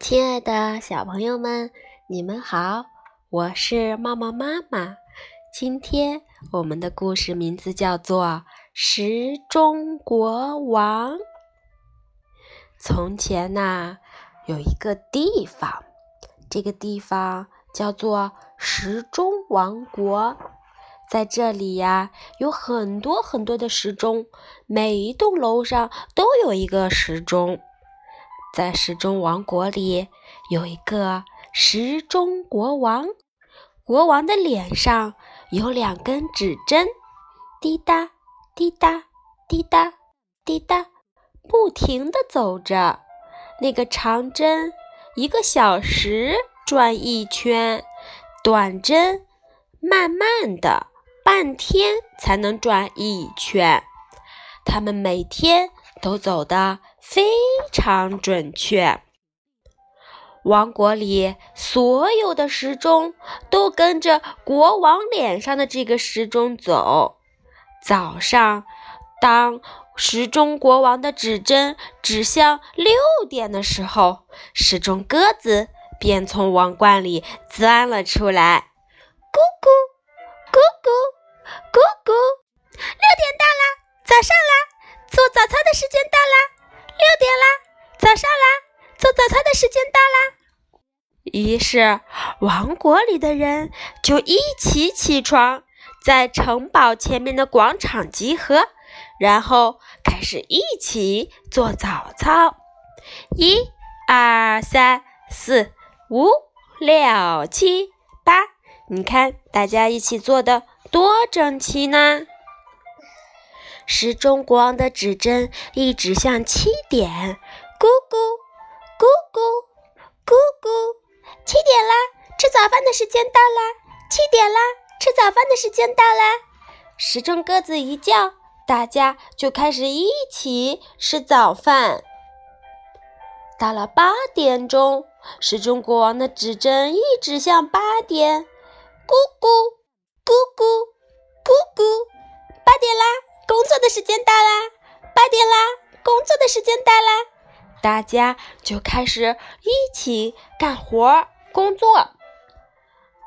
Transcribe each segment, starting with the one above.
亲爱的小朋友们，你们好，我是茂茂妈妈。今天我们的故事名字叫做《时钟国王》。从前呐，有一个地方，这个地方叫做时钟王国。在这里呀，有很多很多的时钟，每一栋楼上都有一个时钟。在时钟王国里，有一个时钟国王。国王的脸上有两根指针，滴答滴答滴答滴答，不停地走着。那个长针一个小时转一圈，短针慢慢的半天才能转一圈。他们每天都走的。非常准确。王国里所有的时钟都跟着国王脸上的这个时钟走。早上，当时钟国王的指针指向六点的时候，时钟鸽子便从王冠里钻了出来。咕咕于是，王国里的人就一起起床，在城堡前面的广场集合，然后开始一起做早操。一、二、三、四、五、六、七、八，你看，大家一起做的多整齐呢！时钟国王的指针一指向七点，咕咕咕咕咕咕，七点啦，吃早饭的时间到啦！七点啦，吃早饭的时间到啦！时钟鸽子一叫，大家就开始一起吃早饭。到了八点钟，时钟国王的指针一指向八点，咕咕咕咕咕咕，八点啦！工作的时间到啦，八点啦！工作的时间到啦，大家就开始一起干活工作。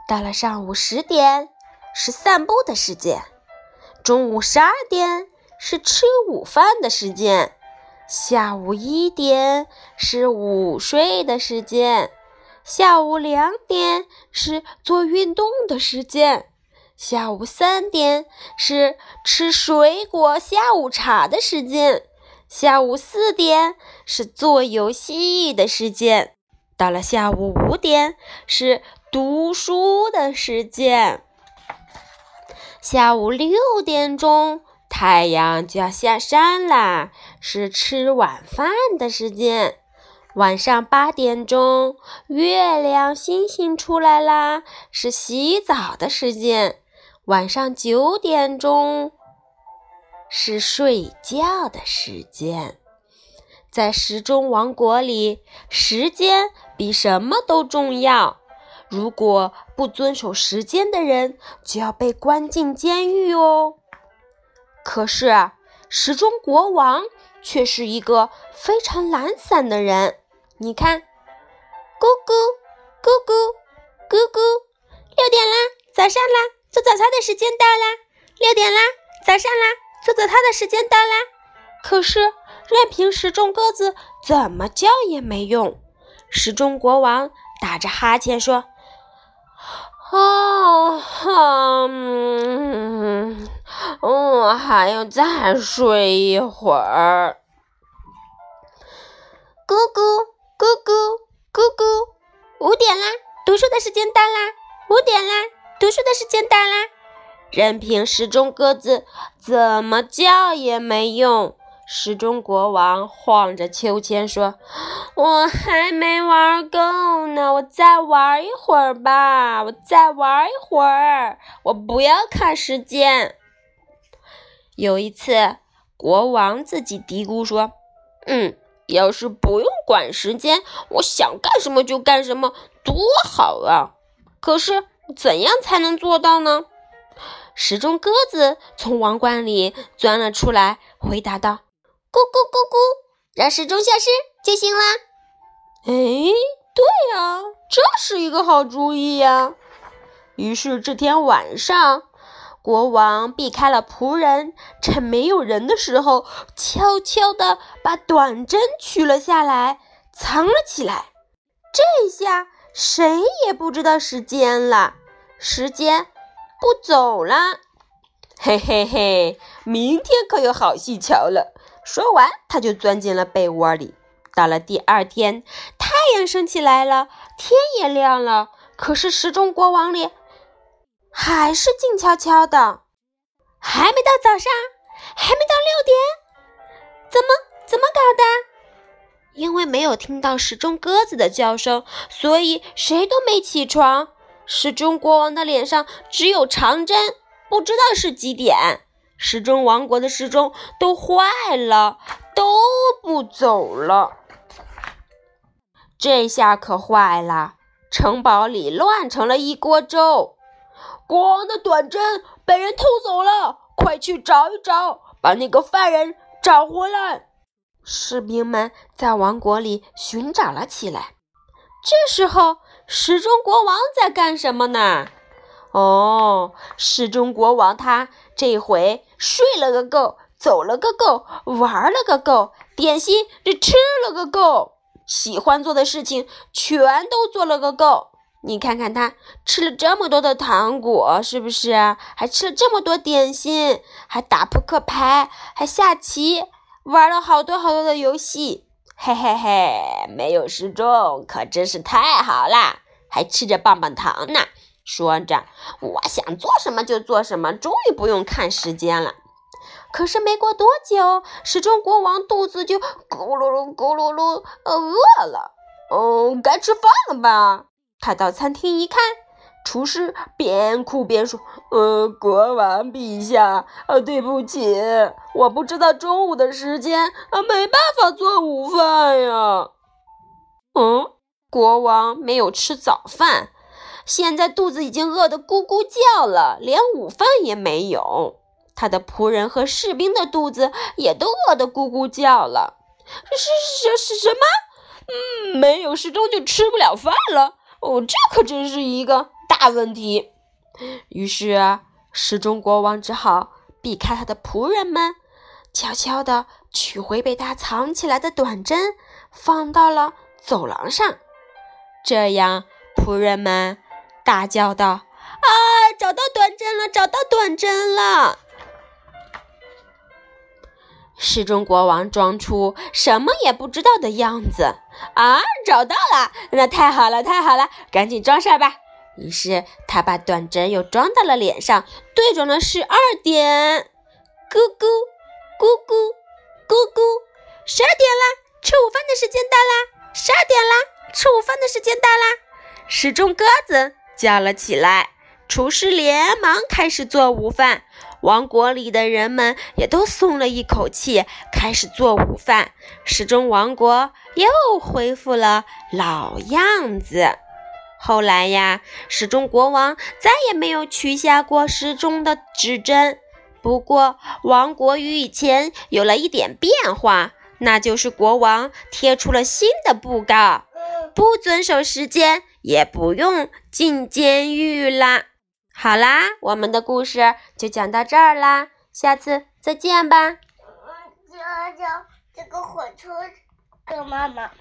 到了上午十点是散步的时间，中午十二点是吃午饭的时间，下午一点是午睡的时间，下午两点是做运动的时间。下午三点是吃水果下午茶的时间，下午四点是做游戏的时间，到了下午五点是读书的时间。下午六点钟太阳就要下山啦，是吃晚饭的时间。晚上八点钟月亮星星出来啦，是洗澡的时间。晚上九点钟是睡觉的时间，在时钟王国里，时间比什么都重要。如果不遵守时间的人，就要被关进监狱哦。可是，时钟国王却是一个非常懒散的人。你看，咕咕咕咕咕咕，六点啦，早上啦。做早操的时间到啦，六点啦，早上啦，做早操的时间到啦。可是，任凭时钟鸽子怎么叫也没用。时钟国王打着哈欠说：“啊，嗯，我还要再睡一会儿。”咕咕咕咕咕咕，五点啦，读书的时间到啦，五点啦。读书的时间到啦，任凭时钟鸽子怎么叫也没用。时钟国王晃着秋千说：“我还没玩够呢，我再玩一会儿吧，我再玩一会儿，我不要看时间。”有一次，国王自己嘀咕说：“嗯，要是不用管时间，我想干什么就干什么，多好啊！可是……”怎样才能做到呢？时钟鸽子从王冠里钻了出来，回答道：“咕咕咕咕，让时钟消失就行啦。”哎，对呀，这是一个好主意呀。于是这天晚上，国王避开了仆人，趁没有人的时候，悄悄地把短针取了下来，藏了起来。这下谁也不知道时间了，时间不走了。嘿嘿嘿，明天可有好戏瞧了。说完，他就钻进了被窝里。到了第二天，太阳升起来了，天也亮了。可是时钟国王里还是静悄悄的，还没到早上，还没到六点，怎么怎么搞的？因为没有听到时钟鸽子的叫声，所以谁都没起床。时钟国王的脸上只有长针，不知道是几点。时钟王国的时钟都坏了，都不走了。这下可坏了，城堡里乱成了一锅粥。国王的短针被人偷走了，快去找一找，把那个犯人找回来。士兵们在王国里寻找了起来。这时候，时钟国王在干什么呢？哦，时钟国王他这回睡了个够，走了个够，玩了个够，点心这吃了个够。喜欢做的事情全都做了个够，你看看他吃了这么多的糖果，是不是？还吃了这么多点心，还打扑克牌，还下棋，玩了好多好多的游戏，嘿嘿嘿！没有时钟可真是太好啦，还吃着棒棒糖呢。说着，我想做什么就做什么，终于不用看时间了。可是没过多久，时钟国王肚子就咕噜噜咕噜噜，饿了。哦，该吃饭了吧？他到餐厅一看，厨师边哭边说：“呃，国王陛下，呃，对不起，我不知道中午的时间，啊，没办法做午饭呀。”嗯，国王没有吃早饭，现在肚子已经饿得咕咕叫了，连午饭也没有。他的仆人和士兵的肚子也都饿得咕咕叫了。是是是什么？嗯，没有时钟就吃不了饭了。哦，这可真是一个大问题。于是，时钟国王只好避开他的仆人们，悄悄地取回被他藏起来的短针，放到了走廊上。这样，仆人们大叫道：“啊，找到短针了！找到短针了！”时钟国王装出什么也不知道的样子啊！找到了，那太好了，太好了，赶紧装上吧。于是他把短针又装到了脸上，对准了十二点，咕咕咕咕咕咕，十二点啦，吃午饭的时间到啦！十二点啦，吃午饭的时间到啦！时钟鸽子叫了起来，厨师连忙开始做午饭。王国里的人们也都松了一口气，开始做午饭。时钟王国又恢复了老样子。后来呀，时钟国王再也没有取下过时钟的指针。不过，王国与以前有了一点变化，那就是国王贴出了新的布告：不遵守时间，也不用进监狱啦。好啦，我们的故事就讲到这儿啦，下次再见吧。嗯，这这这个火车的妈妈。